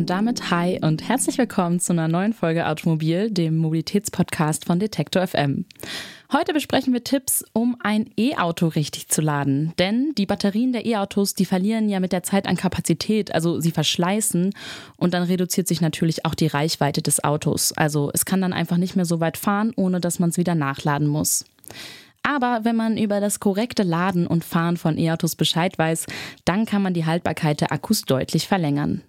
Und damit hi und herzlich willkommen zu einer neuen Folge Automobil, dem Mobilitätspodcast von Detektor FM. Heute besprechen wir Tipps, um ein E-Auto richtig zu laden. Denn die Batterien der E-Autos, die verlieren ja mit der Zeit an Kapazität, also sie verschleißen und dann reduziert sich natürlich auch die Reichweite des Autos. Also es kann dann einfach nicht mehr so weit fahren, ohne dass man es wieder nachladen muss. Aber wenn man über das korrekte Laden und Fahren von E-Autos Bescheid weiß, dann kann man die Haltbarkeit der Akkus deutlich verlängern.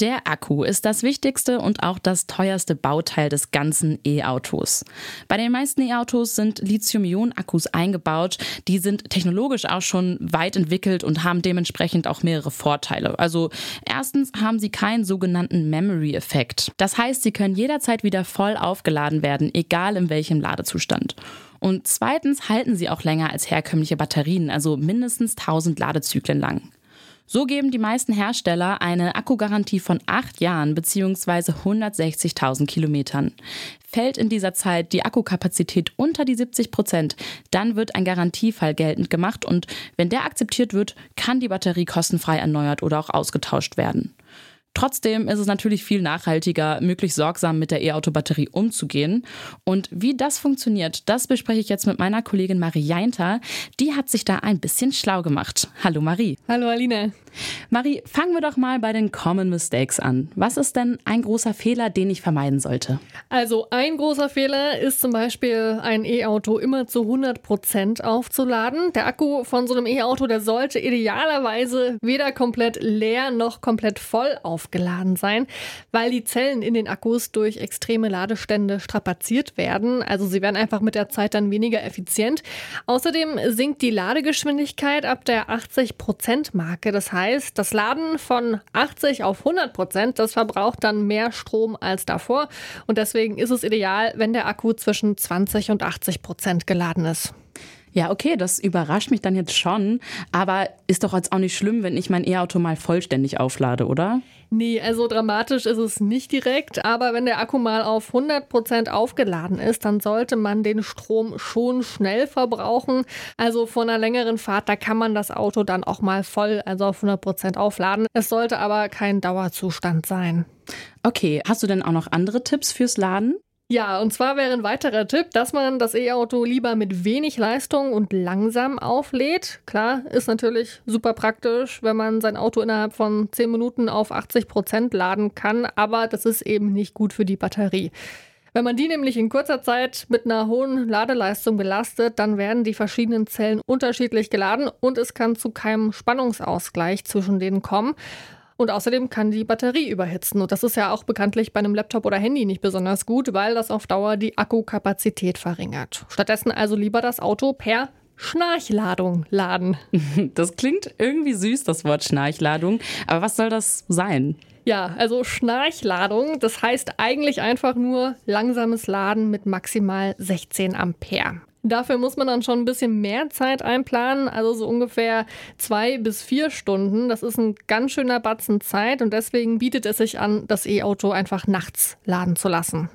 Der Akku ist das wichtigste und auch das teuerste Bauteil des ganzen E-Autos. Bei den meisten E-Autos sind Lithium-Ionen-Akkus eingebaut. Die sind technologisch auch schon weit entwickelt und haben dementsprechend auch mehrere Vorteile. Also erstens haben sie keinen sogenannten Memory-Effekt. Das heißt, sie können jederzeit wieder voll aufgeladen werden, egal in welchem Ladezustand. Und zweitens halten sie auch länger als herkömmliche Batterien, also mindestens 1000 Ladezyklen lang. So geben die meisten Hersteller eine Akkugarantie von acht Jahren bzw. 160.000 Kilometern. Fällt in dieser Zeit die Akkukapazität unter die 70 Prozent, dann wird ein Garantiefall geltend gemacht und wenn der akzeptiert wird, kann die Batterie kostenfrei erneuert oder auch ausgetauscht werden. Trotzdem ist es natürlich viel nachhaltiger, möglichst sorgsam mit der E-Auto-Batterie umzugehen. Und wie das funktioniert, das bespreche ich jetzt mit meiner Kollegin Marie Jeinter. Die hat sich da ein bisschen schlau gemacht. Hallo Marie. Hallo Alina. Marie, fangen wir doch mal bei den Common Mistakes an. Was ist denn ein großer Fehler, den ich vermeiden sollte? Also ein großer Fehler ist zum Beispiel, ein E-Auto immer zu 100 Prozent aufzuladen. Der Akku von so einem E-Auto, der sollte idealerweise weder komplett leer noch komplett voll aufgeladen sein, weil die Zellen in den Akkus durch extreme Ladestände strapaziert werden. Also sie werden einfach mit der Zeit dann weniger effizient. Außerdem sinkt die Ladegeschwindigkeit ab der 80 Prozent Marke. Das heißt, heißt, das Laden von 80 auf 100 Prozent, das verbraucht dann mehr Strom als davor. Und deswegen ist es ideal, wenn der Akku zwischen 20 und 80 Prozent geladen ist. Ja, okay, das überrascht mich dann jetzt schon. Aber ist doch jetzt auch nicht schlimm, wenn ich mein E-Auto mal vollständig auflade, oder? Nee, also dramatisch ist es nicht direkt. Aber wenn der Akku mal auf 100 Prozent aufgeladen ist, dann sollte man den Strom schon schnell verbrauchen. Also von einer längeren Fahrt, da kann man das Auto dann auch mal voll, also auf 100 Prozent aufladen. Es sollte aber kein Dauerzustand sein. Okay, hast du denn auch noch andere Tipps fürs Laden? Ja, und zwar wäre ein weiterer Tipp, dass man das E-Auto lieber mit wenig Leistung und langsam auflädt. Klar, ist natürlich super praktisch, wenn man sein Auto innerhalb von 10 Minuten auf 80 Prozent laden kann, aber das ist eben nicht gut für die Batterie. Wenn man die nämlich in kurzer Zeit mit einer hohen Ladeleistung belastet, dann werden die verschiedenen Zellen unterschiedlich geladen und es kann zu keinem Spannungsausgleich zwischen denen kommen. Und außerdem kann die Batterie überhitzen. Und das ist ja auch bekanntlich bei einem Laptop oder Handy nicht besonders gut, weil das auf Dauer die Akkukapazität verringert. Stattdessen also lieber das Auto per Schnarchladung laden. Das klingt irgendwie süß, das Wort Schnarchladung. Aber was soll das sein? Ja, also Schnarchladung, das heißt eigentlich einfach nur langsames Laden mit maximal 16 Ampere. Dafür muss man dann schon ein bisschen mehr Zeit einplanen, also so ungefähr zwei bis vier Stunden. Das ist ein ganz schöner Batzen Zeit und deswegen bietet es sich an, das E-Auto einfach nachts laden zu lassen.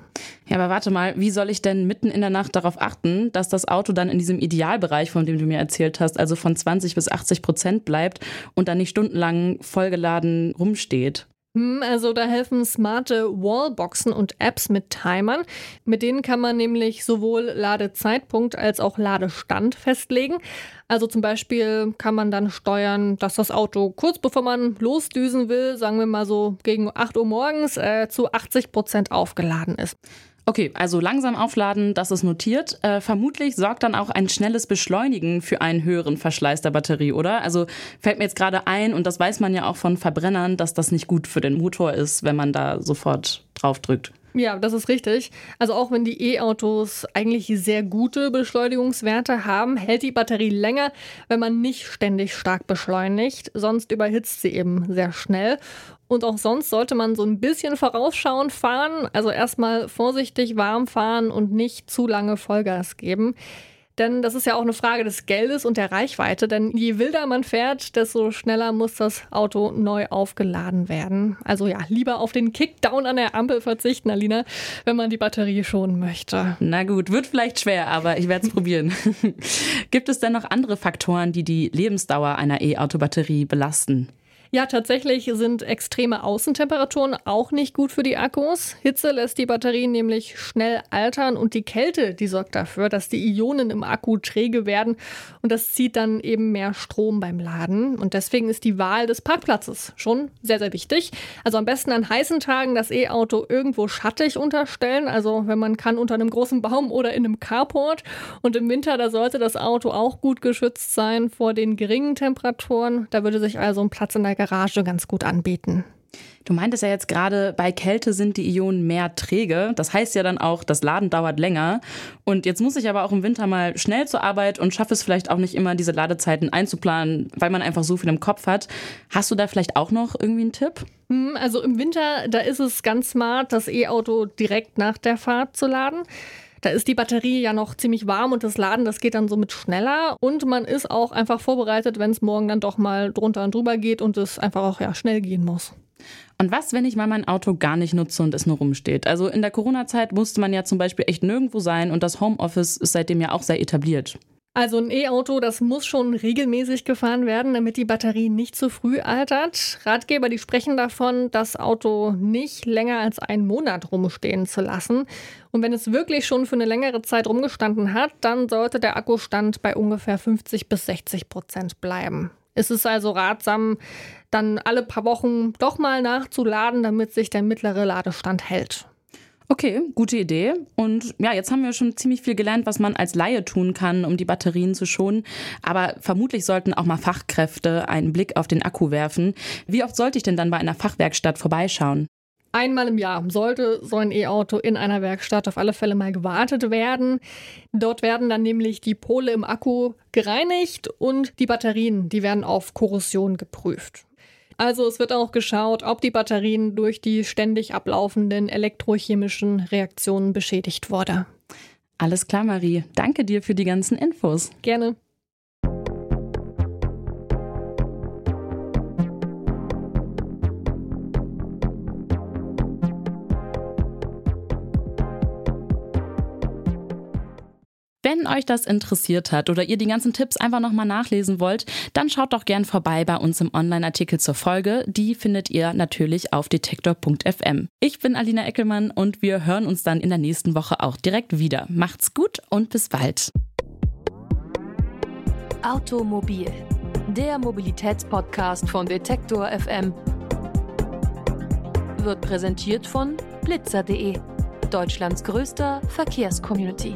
Ja, aber warte mal, wie soll ich denn mitten in der Nacht darauf achten, dass das Auto dann in diesem Idealbereich, von dem du mir erzählt hast, also von 20 bis 80 Prozent bleibt und dann nicht stundenlang vollgeladen rumsteht? Hm, also da helfen smarte Wallboxen und Apps mit Timern. Mit denen kann man nämlich sowohl Ladezeitpunkt als auch Ladestand festlegen. Also zum Beispiel kann man dann steuern, dass das Auto kurz bevor man losdüsen will, sagen wir mal so gegen 8 Uhr morgens, äh, zu 80 Prozent aufgeladen ist. Okay, also langsam aufladen, das ist notiert. Äh, vermutlich sorgt dann auch ein schnelles Beschleunigen für einen höheren Verschleiß der Batterie, oder? Also fällt mir jetzt gerade ein, und das weiß man ja auch von Verbrennern, dass das nicht gut für den Motor ist, wenn man da sofort drauf drückt. Ja, das ist richtig. Also auch wenn die E-Autos eigentlich sehr gute Beschleunigungswerte haben, hält die Batterie länger, wenn man nicht ständig stark beschleunigt. Sonst überhitzt sie eben sehr schnell. Und auch sonst sollte man so ein bisschen vorausschauend fahren. Also erstmal vorsichtig warm fahren und nicht zu lange Vollgas geben. Denn das ist ja auch eine Frage des Geldes und der Reichweite. Denn je wilder man fährt, desto schneller muss das Auto neu aufgeladen werden. Also ja, lieber auf den Kickdown an der Ampel verzichten, Alina, wenn man die Batterie schonen möchte. Na gut, wird vielleicht schwer, aber ich werde es probieren. Gibt es denn noch andere Faktoren, die die Lebensdauer einer E-Auto-Batterie belasten? Ja, tatsächlich sind extreme Außentemperaturen auch nicht gut für die Akkus. Hitze lässt die Batterien nämlich schnell altern und die Kälte, die sorgt dafür, dass die Ionen im Akku träge werden und das zieht dann eben mehr Strom beim Laden. Und deswegen ist die Wahl des Parkplatzes schon sehr, sehr wichtig. Also am besten an heißen Tagen das E-Auto irgendwo schattig unterstellen, also wenn man kann unter einem großen Baum oder in einem Carport. Und im Winter, da sollte das Auto auch gut geschützt sein vor den geringen Temperaturen. Da würde sich also ein Platz in der Garage ganz gut anbieten. Du meintest ja jetzt gerade, bei Kälte sind die Ionen mehr träge. Das heißt ja dann auch, das Laden dauert länger. Und jetzt muss ich aber auch im Winter mal schnell zur Arbeit und schaffe es vielleicht auch nicht immer, diese Ladezeiten einzuplanen, weil man einfach so viel im Kopf hat. Hast du da vielleicht auch noch irgendwie einen Tipp? Hm, also im Winter, da ist es ganz smart, das E-Auto direkt nach der Fahrt zu laden. Da ist die Batterie ja noch ziemlich warm und das Laden, das geht dann somit schneller. Und man ist auch einfach vorbereitet, wenn es morgen dann doch mal drunter und drüber geht und es einfach auch ja, schnell gehen muss. Und was, wenn ich mal mein Auto gar nicht nutze und es nur rumsteht? Also in der Corona-Zeit musste man ja zum Beispiel echt nirgendwo sein und das Homeoffice ist seitdem ja auch sehr etabliert. Also ein E-Auto, das muss schon regelmäßig gefahren werden, damit die Batterie nicht zu früh altert. Ratgeber, die sprechen davon, das Auto nicht länger als einen Monat rumstehen zu lassen. Und wenn es wirklich schon für eine längere Zeit rumgestanden hat, dann sollte der Akkustand bei ungefähr 50 bis 60 Prozent bleiben. Es ist also ratsam, dann alle paar Wochen doch mal nachzuladen, damit sich der mittlere Ladestand hält. Okay, gute Idee. Und ja, jetzt haben wir schon ziemlich viel gelernt, was man als Laie tun kann, um die Batterien zu schonen. Aber vermutlich sollten auch mal Fachkräfte einen Blick auf den Akku werfen. Wie oft sollte ich denn dann bei einer Fachwerkstatt vorbeischauen? Einmal im Jahr sollte so ein E-Auto in einer Werkstatt auf alle Fälle mal gewartet werden. Dort werden dann nämlich die Pole im Akku gereinigt und die Batterien, die werden auf Korrosion geprüft. Also es wird auch geschaut, ob die Batterien durch die ständig ablaufenden elektrochemischen Reaktionen beschädigt wurde. Alles klar, Marie. Danke dir für die ganzen Infos. Gerne. Wenn euch das interessiert hat oder ihr die ganzen Tipps einfach nochmal nachlesen wollt, dann schaut doch gern vorbei bei uns im Online-Artikel zur Folge. Die findet ihr natürlich auf detektor.fm. Ich bin Alina Eckelmann und wir hören uns dann in der nächsten Woche auch direkt wieder. Macht's gut und bis bald. Automobil, der Mobilitätspodcast von Detektor FM, wird präsentiert von blitzer.de, Deutschlands größter Verkehrscommunity.